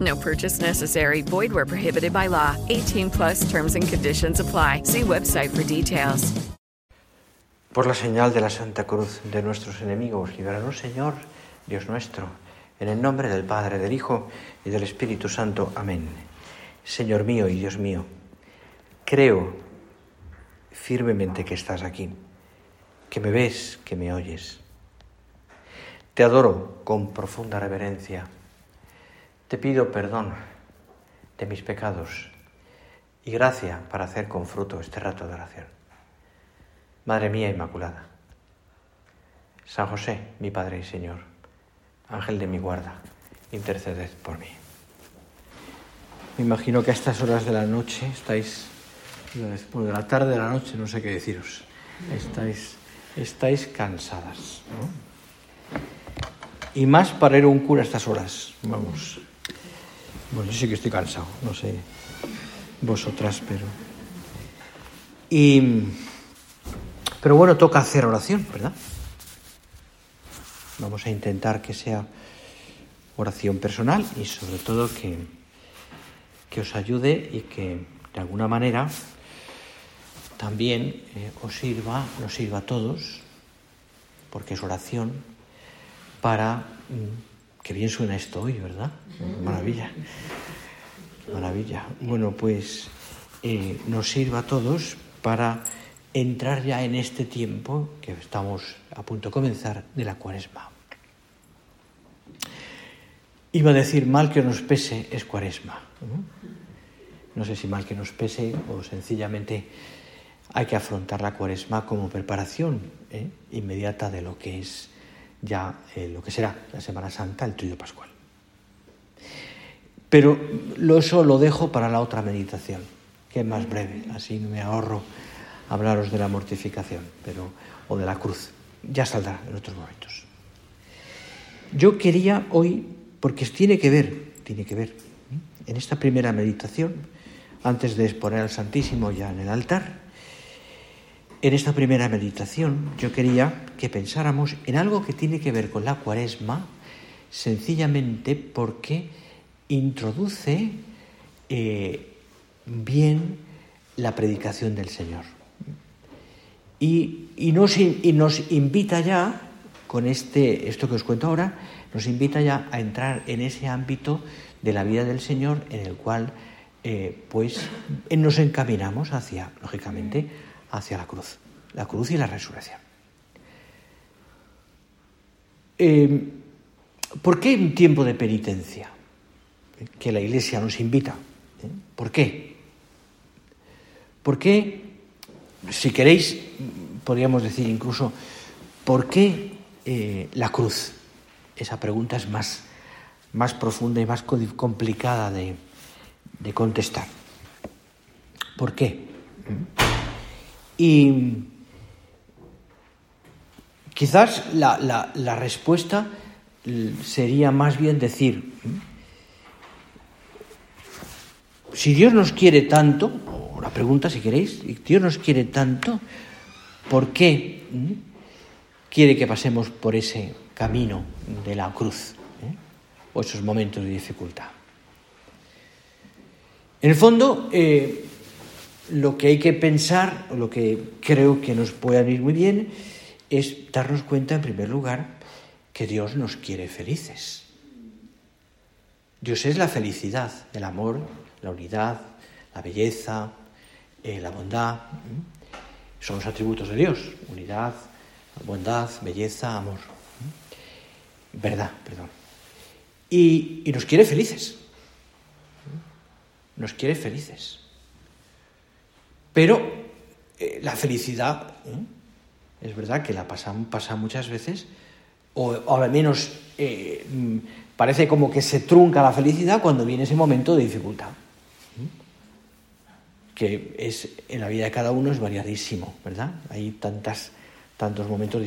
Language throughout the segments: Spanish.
No purchase necessary. Void where prohibited by law. 18 plus terms and conditions apply. See website for details. Por la señal de la Santa Cruz de nuestros enemigos, líbranos, Señor, Dios nuestro, en el nombre del Padre, del Hijo y del Espíritu Santo. Amén. Señor mío y Dios mío, creo firmemente que estás aquí, que me ves, que me oyes. Te adoro con profunda reverencia te pido perdón de mis pecados y gracia para hacer con fruto este rato de oración. Madre mía Inmaculada, San José, mi Padre y Señor, Ángel de mi guarda, interceded por mí. Me imagino que a estas horas de la noche estáis, bueno, de la tarde de la noche, no sé qué deciros, estáis, estáis cansadas. Y más para ir a un cura a estas horas, vamos. Bueno, yo sí que estoy cansado, no sé vosotras, pero... Y... Pero bueno, toca hacer oración, ¿verdad? Vamos a intentar que sea oración personal y sobre todo que, que os ayude y que de alguna manera también eh, os sirva, nos sirva a todos, porque es oración, para mm, Qué bien suena esto hoy, ¿verdad? Maravilla. Maravilla. Bueno, pues eh, nos sirva a todos para entrar ya en este tiempo que estamos a punto de comenzar de la cuaresma. Iba a decir mal que nos pese es cuaresma. No sé si mal que nos pese o sencillamente hay que afrontar la cuaresma como preparación ¿eh? inmediata de lo que es ya eh, lo que será la Semana Santa, el Trío Pascual. Pero eso lo dejo para la otra meditación, que es más breve, así me ahorro hablaros de la mortificación pero, o de la cruz. Ya saldrá en otros momentos. Yo quería hoy, porque tiene que ver, tiene que ver, en esta primera meditación, antes de exponer al Santísimo ya en el altar, en esta primera meditación yo quería que pensáramos en algo que tiene que ver con la cuaresma, sencillamente porque introduce eh, bien la predicación del Señor. Y, nos, invita ya, con este, esto que os cuento ahora, nos invita ya a entrar en ese ámbito de la vida del Señor en el cual eh, pues nos encaminamos hacia, lógicamente, hacia la cruz, la cruz y la resurrección. Eh, ¿Por qué un tiempo de penitencia? Que la Iglesia nos invita. ¿eh? ¿Por qué? ¿Por qué, si queréis, podríamos decir incluso, ¿por qué eh, la cruz? Esa pregunta es más, más profunda y más complicada de, de contestar. ¿Por qué? Y quizás la, respuesta sería más bien decir, si Dios nos quiere tanto, o la pregunta si queréis, si Dios nos quiere tanto, ¿por qué quiere que pasemos por ese camino de la cruz eh? o esos momentos de dificultad? En el fondo, eh, lo que hay que pensar, o lo que creo que nos puede ir muy bien, es darnos cuenta, en primer lugar, que Dios nos quiere felices. Dios es la felicidad, el amor, la unidad, la belleza, eh, la bondad. Son los atributos de Dios, unidad, bondad, belleza, amor. Verdad, perdón. Y, nos quiere felices. Nos quiere felices. Pero eh, la felicidad, ¿eh? es verdad que la pasa, pasa muchas veces, o, al menos eh, mm, parece como que se trunca la felicidad cuando viene ese momento de dificultad que es en la vida de cada uno es variadísimo, ¿verdad? Hay tantas, tantos momentos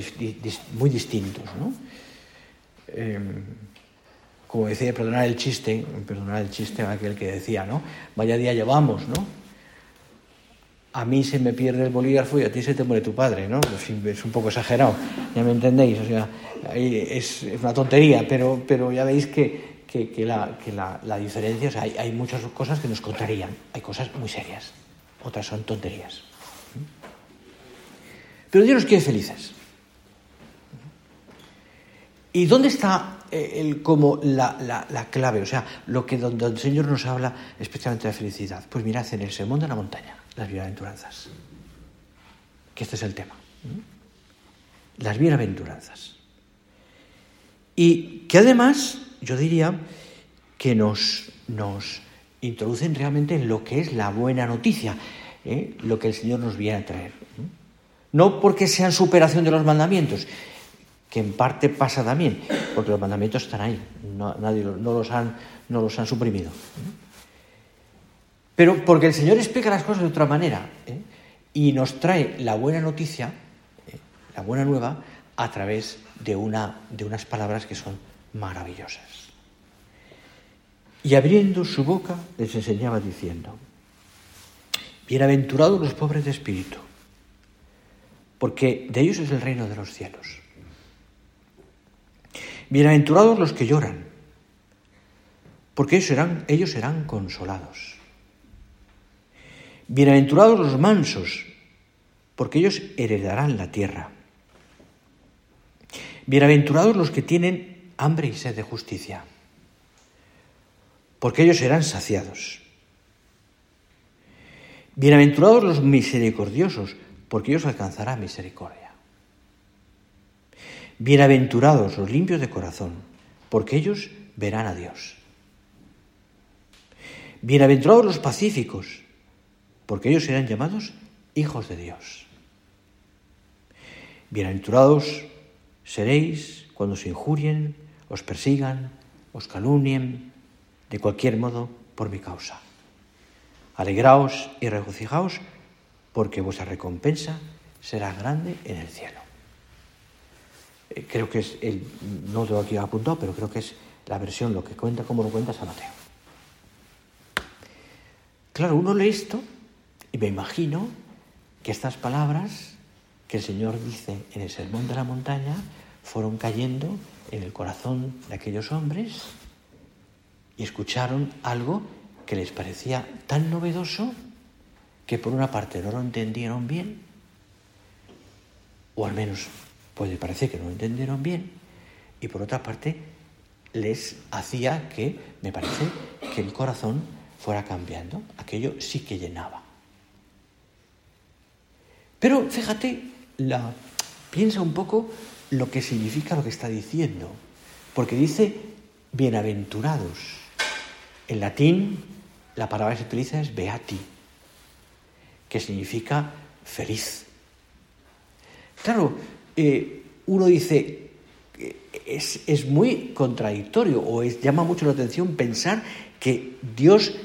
muy distintos, ¿no? Em, como decía, perdonar el chiste, perdonar el chiste aquel que decía, ¿no? Vaya día llevamos, ¿no? A mí se me pierde el bolígrafo y a ti se te muere tu padre, ¿no? Es un poco exagerado, ya me entendéis, o sea, es, una tontería, pero, pero ya veis que, que, la, que la, la, diferencia, o sea, hay, hay muchas cosas que nos contarían, hay cosas muy serias otras son tonterías. Pero Dios nos quiere felices. ¿Y dónde está eh, el, como la, clave? O sea, lo que donde el Señor nos habla especialmente de la felicidad. Pues mirad en el sermón de la montaña, las bienaventuranzas. Que este es el tema. Las bienaventuranzas. Y que además, yo diría, que nos, nos introducen realmente en lo que es la buena noticia, ¿eh? lo que el Señor nos viene a traer. No porque sean superación de los mandamientos, que en parte pasa también, porque los mandamientos están ahí, nadie, no, los, han, no los han suprimido. Pero porque el Señor explica las cosas de otra manera ¿eh? y nos trae la buena noticia, ¿eh? la buena nueva, a través de, una, de unas palabras que son maravillosas. Y abriendo su boca les enseñaba diciendo, Bienaventurados los pobres de espíritu, porque de ellos es el reino de los cielos. Bienaventurados los que lloran, porque ellos serán, ellos serán consolados. Bienaventurados los mansos, porque ellos heredarán la tierra. Bienaventurados los que tienen hambre y sed de justicia porque ellos serán saciados. Bienaventurados los misericordiosos, porque ellos alcanzarán misericordia. Bienaventurados los limpios de corazón, porque ellos verán a Dios. Bienaventurados los pacíficos, porque ellos serán llamados hijos de Dios. Bienaventurados seréis cuando os injurien, os persigan, os calumnien, de cualquier modo por mi causa. Alegraos y regocijaos, porque vuestra recompensa será grande en el cielo. Eh, creo que es, el, no lo aquí apuntado, pero creo que es la versión, lo que cuenta, como lo cuenta San Mateo. Claro, uno lee esto y me imagino que estas palabras que el Señor dice en el Sermón de la Montaña fueron cayendo en el corazón de aquellos hombres y escucharon algo que les parecía tan novedoso que por una parte no lo entendieron bien, o al menos puede parecer que no lo entendieron bien, y por otra parte les hacía que, me parece, que el corazón fuera cambiando, aquello sí que llenaba. Pero fíjate, piensa un poco lo que significa lo que está diciendo, porque dice bienaventurados. En latín, la palabra que se utiliza es beati, que significa feliz. Claro, eh, uno dice, es, es, muy contradictorio o llama mucho la atención pensar que Dios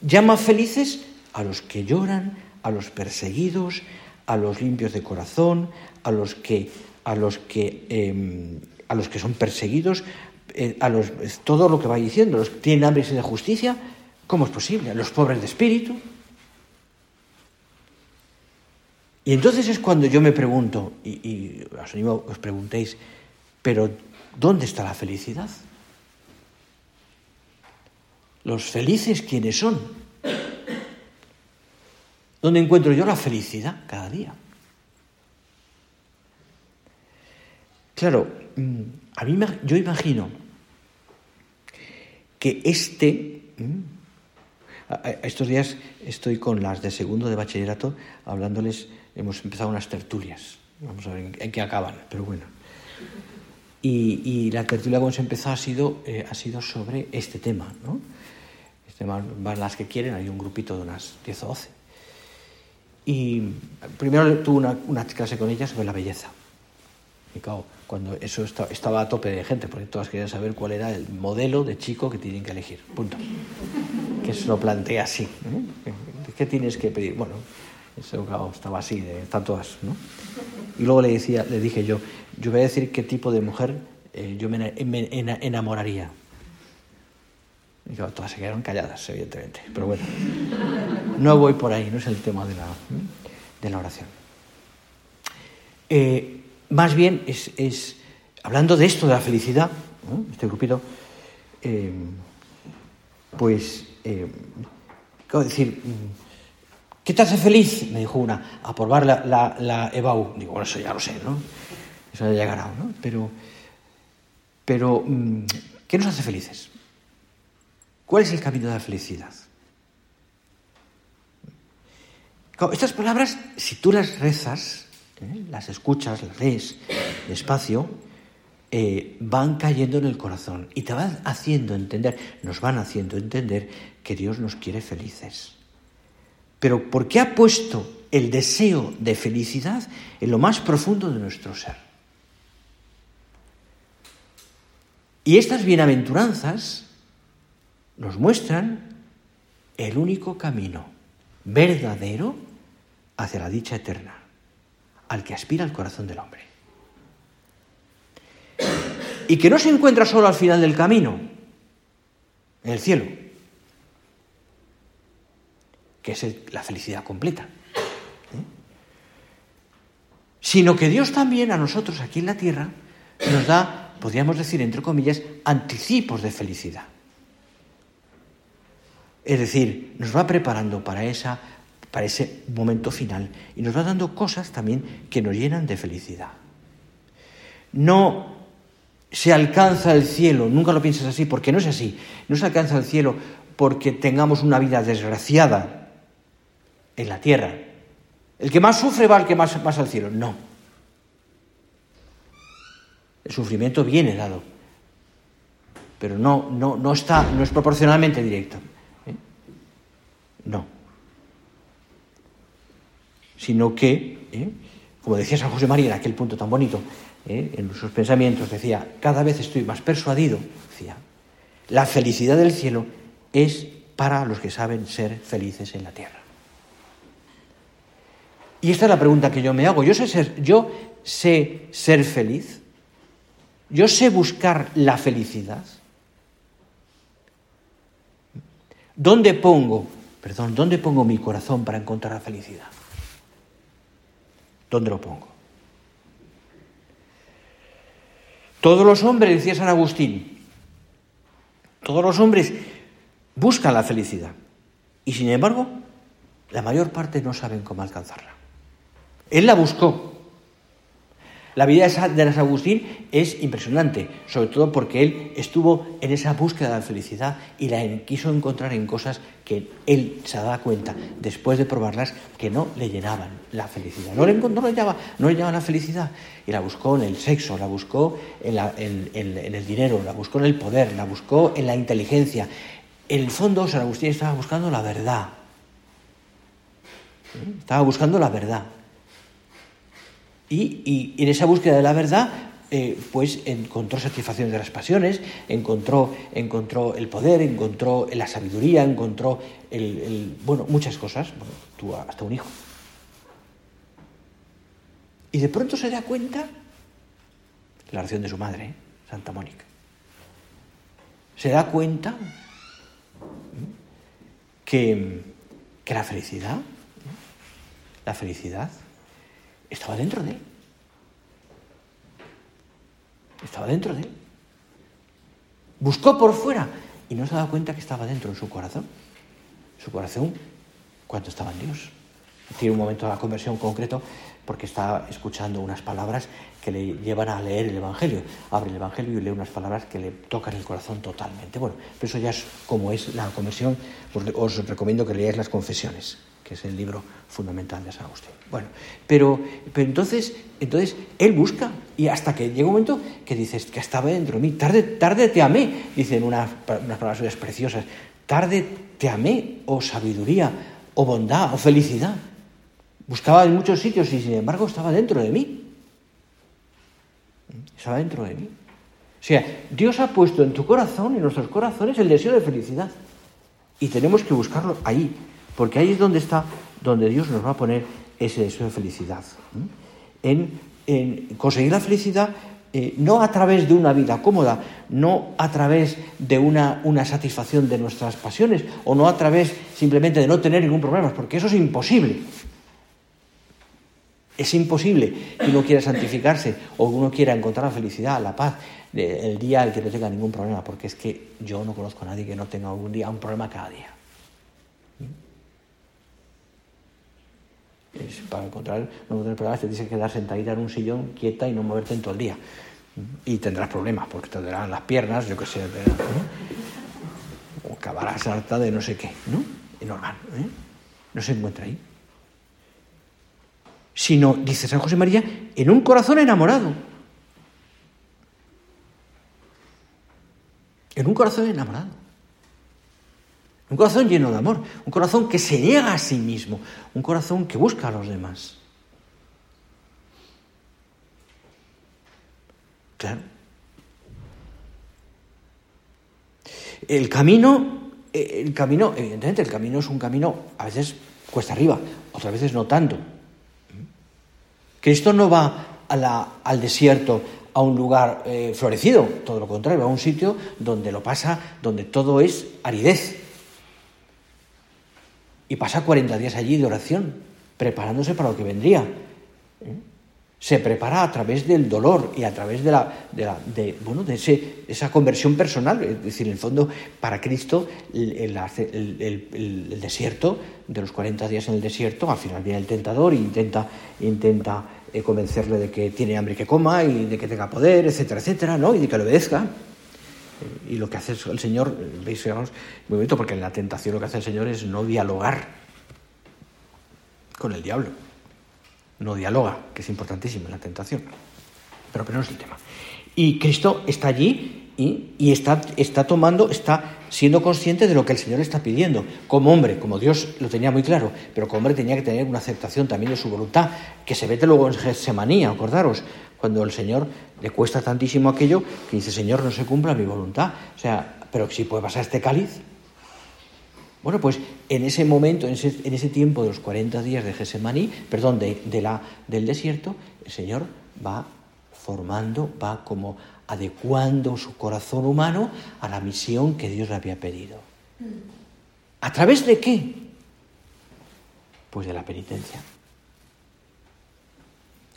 llama felices a los que lloran, a los perseguidos, a los limpios de corazón, a los que, a los que, em, a los que son perseguidos, eh, a los, todo lo que va diciendo, los que tienen hambre y de justicia, ¿cómo es posible? A los pobres de espíritu. Y entonces es cuando yo me pregunto, y, os animo os preguntéis, pero ¿dónde está la felicidad? Los felices, ¿quiénes son? ¿Dónde encuentro yo la felicidad cada día? Claro, mm, a mí yo imagino que este Estos días estoy con las de segundo de bachillerato hablándoles, hemos empezado unas tertulias, vamos a ver en, qué acaban, pero bueno. Y, la tertulia como se empezó ha sido, eh, ha sido sobre este tema, ¿no? Este van las que quieren, hay un grupito de unas 10 o 12. Y primero tuve una, una clase con ellas sobre la belleza. Y claro, cuando eso estaba a tope de gente, porque todas querían saber cuál era el modelo de chico que tienen que elegir. Punto. Que se lo plantea así. ¿eh? ¿Qué tienes que pedir? Bueno, eso estaba así, de, están todas. ¿no? Y luego le, decía, le dije yo, yo voy a decir qué tipo de mujer eh, yo me, enamoraría. Y todas se quedaron calladas, evidentemente. Pero bueno, no voy por ahí, no es el tema de la, de la oración. Eh, más bien es, hablando de esto, de la felicidad, este grupito, eh, pues, eh, decir? ¿Qué te hace feliz? Me dijo una, a la, la, la. Digo, bueno, eso ya lo sé, ¿no? Eso ya llegará, ¿no? Pero, pero, mm, ¿qué nos hace felices? ¿Cuál es el camino de la felicidad? Estas palabras, si tú las rezas, ¿eh? las escuchas, las lees despacio, eh, van cayendo en el corazón y te van haciendo entender, nos van haciendo entender que Dios nos quiere felices. Pero ¿por qué ha puesto el deseo de felicidad en lo más profundo de nuestro ser? Y estas bienaventuranzas nos muestran el único camino verdadero hacia la dicha eterna al que aspira el corazón del hombre. Y que no se encuentra solo al final del camino, en el cielo, que es la felicidad completa, ¿eh? sino que Dios también a nosotros aquí en la tierra nos da, podríamos decir, entre comillas, anticipos de felicidad. Es decir, nos va preparando para esa para ese momento final y nos va dando cosas también que nos llenan de felicidad. No se alcanza el cielo, nunca lo pienses así, porque no es así. No se alcanza el cielo porque tengamos una vida desgraciada en la tierra. El que más sufre va al que más, más al cielo. No. El sufrimiento viene dado, pero no, no, no, está, no es proporcionalmente directo. No sino que, ¿eh? como decía San José María en aquel punto tan bonito, ¿eh? en sus pensamientos, decía, cada vez estoy más persuadido, decía, la felicidad del cielo es para los que saben ser felices en la tierra. Y esta es la pregunta que yo me hago. Yo sé ser, yo sé ser feliz. Yo sé buscar la felicidad. ¿Dónde pongo, perdón, dónde pongo mi corazón para encontrar la felicidad? ¿Dónde lo pongo? Todos los hombres, decía San Agustín, todos los hombres buscan la felicidad y sin embargo la mayor parte no saben cómo alcanzarla. Él la buscó, la vida de San Agustín es impresionante, sobre todo porque él estuvo en esa búsqueda de la felicidad y la quiso encontrar en cosas que él se daba cuenta, después de probarlas, que no le llenaban la felicidad. No le, no le, llevaba, no le la felicidad. Y la buscó en el sexo, la buscó en, en el dinero, la buscó en el poder, la buscó en la inteligencia. En el fondo, San Agustín estaba buscando la verdad. Estaba buscando la verdad. Y, en esa búsqueda de la verdad, eh, pues encontró satisfacción de las pasiones, encontró, encontró el poder, encontró la sabiduría, encontró el, bueno, muchas cosas, tuvo hasta un hijo. Y de pronto se da cuenta, la oración de su madre, Santa Mónica, se da cuenta que, que la felicidad, la felicidad estaba dentro de él. Estaba dentro de él. Buscó por fuera y no se ha dado cuenta que estaba dentro en su corazón. Su corazón, cuando estaba en Dios. tiene un momento de la conversión concreto porque está escuchando unas palabras que le llevan a leer el Evangelio. Abre el Evangelio y lee unas palabras que le tocan el corazón totalmente. Bueno, pero eso ya es como es la conversión. Os, recomiendo que leáis las confesiones, que es el libro fundamental de San Agustín. Bueno, pero, pero entonces, entonces él busca y hasta que llega un momento que dices que estaba dentro de mí. Tarde, tarde te amé, dicen unas, unas palabras preciosas. Tarde te amé, o sabiduría, o bondad, o felicidad. Buscaba en muchos sitios y sin embargo estaba dentro de mí. Estaba dentro de mí. O sea, Dios ha puesto en tu corazón, en nuestros corazones, el deseo de felicidad. Y tenemos que buscarlo ahí, porque ahí es donde está, donde Dios nos va a poner ese deseo de felicidad. En, conseguir la felicidad eh, no a través de una vida cómoda, no a través de una, satisfacción de nuestras pasiones, o no a través simplemente de no tener ningún problema, porque eso es imposible. Es imposible que uno quiera santificarse o que uno quiera encontrar la felicidad, la paz, el día en que no tenga ningún problema, porque es que yo no conozco a nadie que no tenga algún día un problema cada día. Para encontrar, no tener problemas, te tienes que quedar sentadita en un sillón, quieta y no moverte en todo el día. Y tendrás problemas, porque te darán las piernas, yo qué sé, o acabarás harta de no sé qué, ¿no? Es normal, ¿eh? No se encuentra ahí sino, dice San José María, en un corazón enamorado. En un corazón enamorado. Un corazón lleno de amor, un corazón que se niega a sí mismo, un corazón que busca a los demás. Claro. El camino, el camino, evidentemente, el camino es un camino, a veces cuesta arriba, otras veces no tanto. Cristo no va al desierto, a un lugar eh, florecido, todo lo contrario, va a un sitio donde lo pasa, donde todo es aridez. Y pasa 40 días allí de oración, preparándose para lo que vendría. ¿Eh? Se prepara a través del dolor y a través de, la, de, bueno, de esa conversión personal. Es decir, en el fondo, para Cristo, el, el, desierto, de los 40 días en el desierto, al final viene el tentador e intenta, intenta eh, convencerle de que tiene hambre que coma y de que tenga poder, etcétera, etcétera, ¿no? Y de que le obedezca. Eh, y lo que hace el Señor, veis, muy bonito, porque en la tentación lo que hace el Señor es no dialogar con el diablo. No dialoga, que es importantísimo en la tentación. Pero, pero no es el tema. Y Cristo está allí y, está, está, tomando, está siendo consciente de lo que el Señor está pidiendo. Como hombre, como Dios lo tenía muy claro, pero como hombre tenía que tener una aceptación también de su voluntad, que se vete luego en Getsemaní, acordaros, cuando el Señor le cuesta tantísimo aquello que dice, Señor, no se cumpla mi voluntad. O sea, pero si puede pasar este cáliz. Bueno, pues en ese momento, en ese, tiempo de los 40 días de Getsemaní, perdón, de, la, del desierto, el Señor va formando, va como adecuando su corazón humano a la misión que Dios le había pedido. ¿A través de qué? Pues de la penitencia.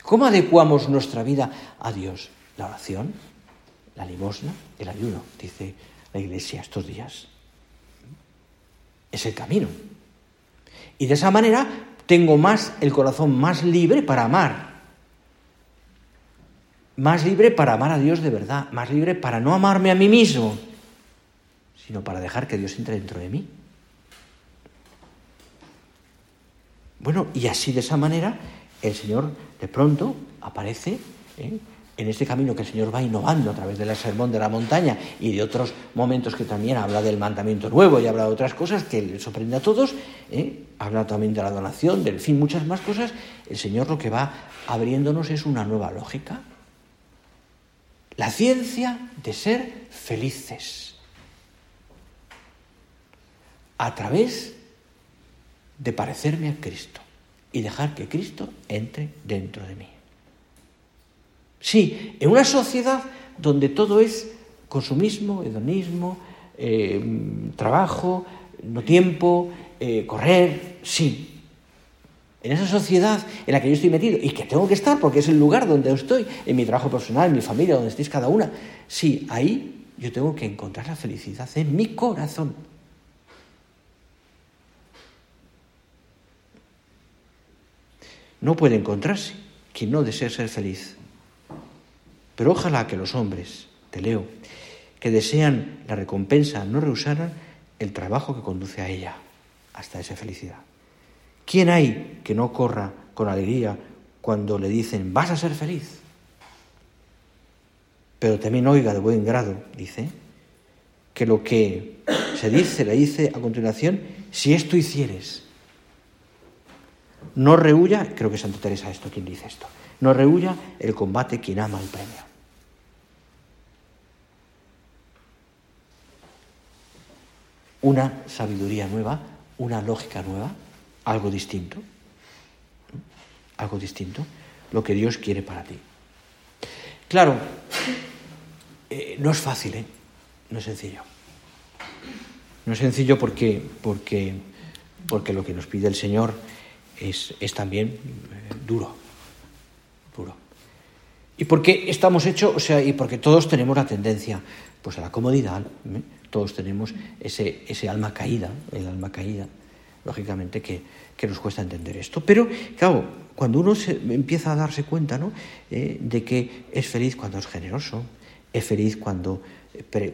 ¿Cómo adecuamos nuestra vida a Dios? La oración, la limosna, el ayuno, dice la Iglesia estos días. Es el camino. Y de esa manera tengo más el corazón más libre para amar más libre para amar a Dios de verdad, más libre para no amarme a mí mismo, sino para dejar que Dios entre dentro de mí. Bueno, y así de esa manera el Señor de pronto aparece ¿eh? en este camino que el Señor va innovando a través del sermón de la montaña y de otros momentos que también habla del mandamiento nuevo y habla de otras cosas que le sorprende a todos, ¿eh? habla también de la donación, del fin, muchas más cosas. El Señor lo que va abriéndonos es una nueva lógica, la ciencia de ser felices a través de parecerme a Cristo y dejar que Cristo entre dentro de mí. Sí, en una sociedad donde todo es consumismo, hedonismo, eh, trabajo, no tiempo, eh, correr, sí, en esa sociedad en la que yo estoy metido y que tengo que estar porque es el lugar donde estoy, en mi trabajo personal, en mi familia, donde estéis cada una. Sí, ahí yo tengo que encontrar la felicidad en mi corazón. No puede encontrarse quien no desee ser feliz. Pero ojalá que los hombres, te leo, que desean la recompensa no rehusaran el trabajo que conduce a ella, hasta esa felicidad. ¿Quién hay que no corra con alegría cuando le dicen vas a ser feliz? Pero también oiga de buen grado, dice, que lo que se dice, le dice a continuación, si esto hicieres, no rehuya, creo que Santa Teresa esto quien dice esto, no rehuya el combate quien ama el premio. Una sabiduría nueva, una lógica nueva, algo distinto, algo distinto, lo que Dios quiere para ti. Claro, eh, no es fácil, ¿eh? no es sencillo. No es sencillo porque, porque, porque lo que nos pide el Señor es, también eh, duro, duro. Y porque estamos hechos, o sea, y porque todos tenemos la tendencia pues a la comodidad, ¿eh? todos tenemos ese, ese alma caída, el alma caída, lógicamente que, que nos cuesta entender esto. Pero, claro, cuando uno se, empieza a darse cuenta ¿no? de que es feliz cuando es generoso, es feliz cuando,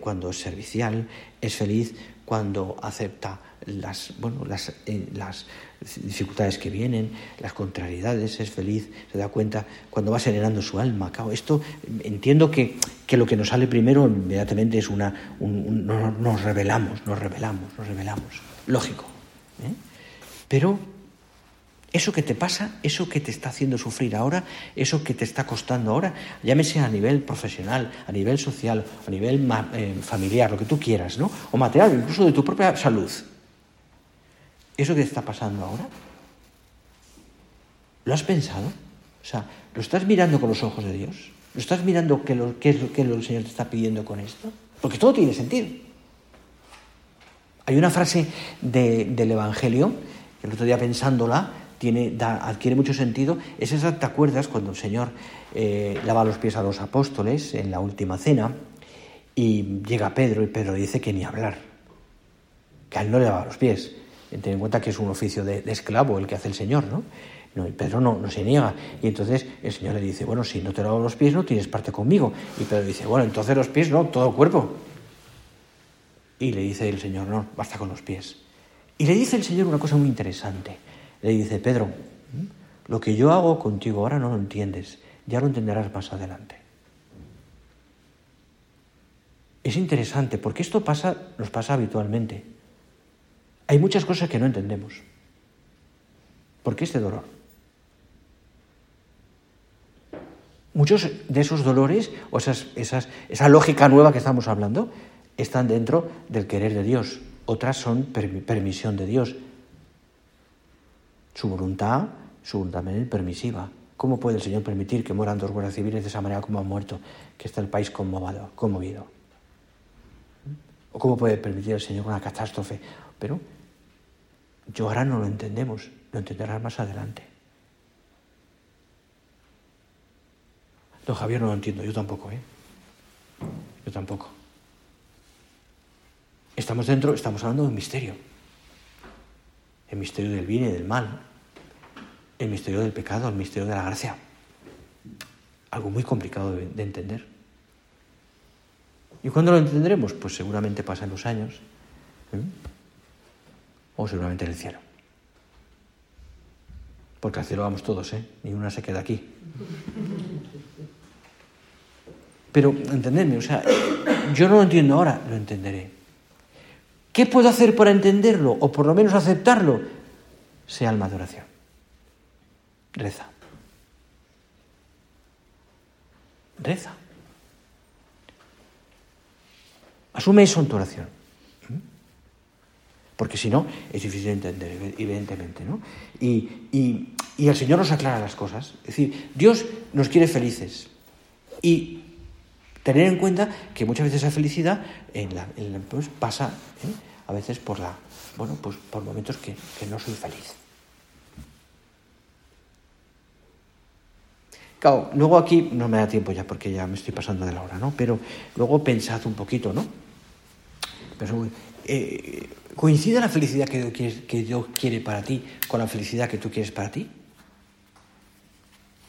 cuando es servicial, es feliz cuando acepta las, bueno, las, eh, las dificultades que vienen, las contrariedades, es feliz, se da cuenta cuando va serenando su alma. Esto entiendo que, que, lo que nos sale primero inmediatamente es una... nos revelamos, nos revelamos, nos revelamos. Lógico. ¿eh? Pero eso que te pasa, eso que te está haciendo sufrir ahora, eso que te está costando ahora, llámese a nivel profesional, a nivel social, a nivel eh, familiar, lo que tú quieras, ¿no? O material, incluso de tu propia salud. ¿Eso que está pasando ahora? ¿Lo has pensado? O sea, ¿lo estás mirando con los ojos de Dios? ¿Lo estás mirando qué, es lo que el Señor te está pidiendo con esto? Porque todo tiene sentido. Hay una frase del Evangelio, que el otro día pensándola, tiene, adquiere mucho sentido, es esa, ¿te acuerdas cuando el Señor eh, lava los pies a los apóstoles en la última cena y llega Pedro y Pedro dice que ni hablar, que a él no le lava los pies? Ten en cuenta que es un oficio de, esclavo el que hace el Señor, ¿no? No, y Pedro no, no, se niega. Y entonces el Señor le dice, bueno, si no te lavo los pies, no tienes parte conmigo. Y Pedro dice, bueno, entonces los pies, no, todo el cuerpo. Y le dice el Señor, no, basta con los pies. Y le dice el Señor una cosa muy interesante. Le dice, Pedro, lo que yo hago contigo ahora no lo entiendes, ya lo entenderás más adelante. Es interesante porque esto pasa, nos pasa habitualmente. Hay muchas cosas que no entendemos. ¿Por qué este dolor? Muchos de esos dolores, o esas, esa lógica nueva que estamos hablando, están dentro del querer de Dios. Otras son permisión de Dios. Su voluntad, su voluntad permisiva. ¿Cómo puede el Señor permitir que mueran dos guardias civiles de esa manera como han muerto, que está el país conmovido? conmovido? ¿O cómo puede permitir el Señor una catástrofe? Pero yo ahora no lo entendemos, lo entenderás más adelante. Don Javier no lo entiendo, yo tampoco, ¿eh? Yo tampoco. Estamos dentro, estamos hablando de un misterio. El misterio del bien y del mal. El misterio del pecado, el misterio de la gracia. Algo muy complicado de, entender. ¿Y cuándo lo entenderemos? Pues seguramente pasan los años. ¿eh? O seguramente en el cielo. Porque al cielo vamos todos, ¿eh? Ni una se queda aquí. Pero, entendedme, o sea, yo no lo entiendo ahora, lo entenderé. ¿Qué puedo hacer para entenderlo o por lo menos aceptarlo? Sea alma de oración. Reza. Reza. Asume eso en tu oración porque si no es difícil de entender, evidentemente. ¿no? Y, el Señor nos aclara las cosas. Es decir, Dios nos quiere felices. Y tener en cuenta que muchas veces esa felicidad en la, pues, pasa ¿eh? a veces por, la, bueno, pues por momentos que, no soy feliz. Claro, luego aquí no me da tiempo ya porque ya me estoy pasando de la hora, ¿no? Pero luego pensad un poquito, ¿no? Pero, eh, ¿Coincide la felicidad que Dios, quiere, para ti con la felicidad que tú quieres para ti?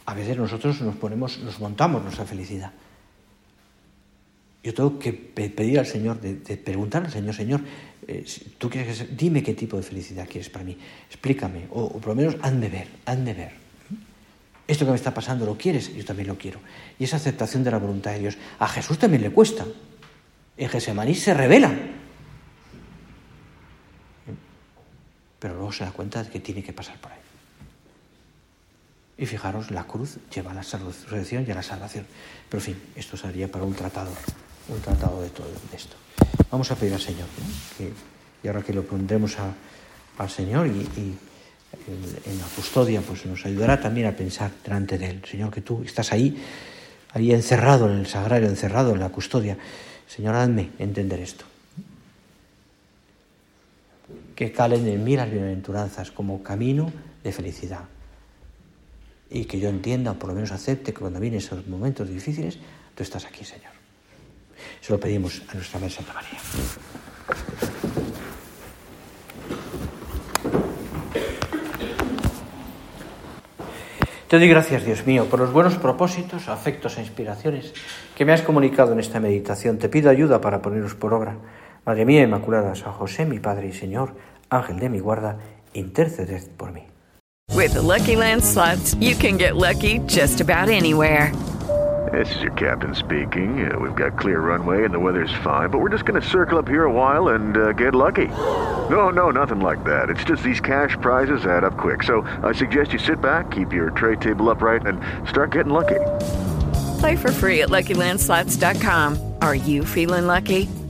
A veces nosotros nos ponemos, nos montamos nuestra felicidad. Yo tengo que pedir al Señor, de, preguntar al Señor, Señor, eh, tú quieres dime qué tipo de felicidad quieres para mí, explícame, o, por lo menos hazme ver, hazme ver. Esto que me está pasando, ¿lo quieres? Yo también lo quiero. Y esa aceptación de la voluntad de Dios, a Jesús también le cuesta. En Gesemaní se revela. Pero luego se da cuenta de que tiene que pasar por ahí. Y fijaros, la cruz lleva a la resurrección y a la salvación. Pero en fin, esto sería para un tratado un tratado de todo esto. Vamos a pedir al Señor, que, y ahora que lo pondremos al Señor y, en, la custodia, pues nos ayudará también a pensar delante de Él. Señor, que tú estás ahí, ahí encerrado en el sagrario, encerrado en la custodia. Señor, hazme entender esto. Que calen en mí las bienaventuranzas como camino de felicidad. Y que yo entienda, o por lo menos acepte, que cuando vienen esos momentos difíciles, tú estás aquí, Señor. Se lo pedimos a nuestra Madre Santa María. Te doy gracias, Dios mío, por los buenos propósitos, afectos e inspiraciones que me has comunicado en esta meditación. Te pido ayuda para ponerlos por obra. Madre mía Inmaculada, San José, mi Padre y Señor, Ángel de mi guarda, interceded por mí. With Lucky Land you can get lucky just about anywhere. This is your captain speaking. Uh, we've got clear runway and the weather's fine, but we're just going to circle up here a while and uh, get lucky. No, no, nothing like that. It's just these cash prizes add up quick. So I suggest you sit back, keep your tray table upright, and start getting lucky. Play for free at LuckyLandSlots.com. Are you feeling lucky?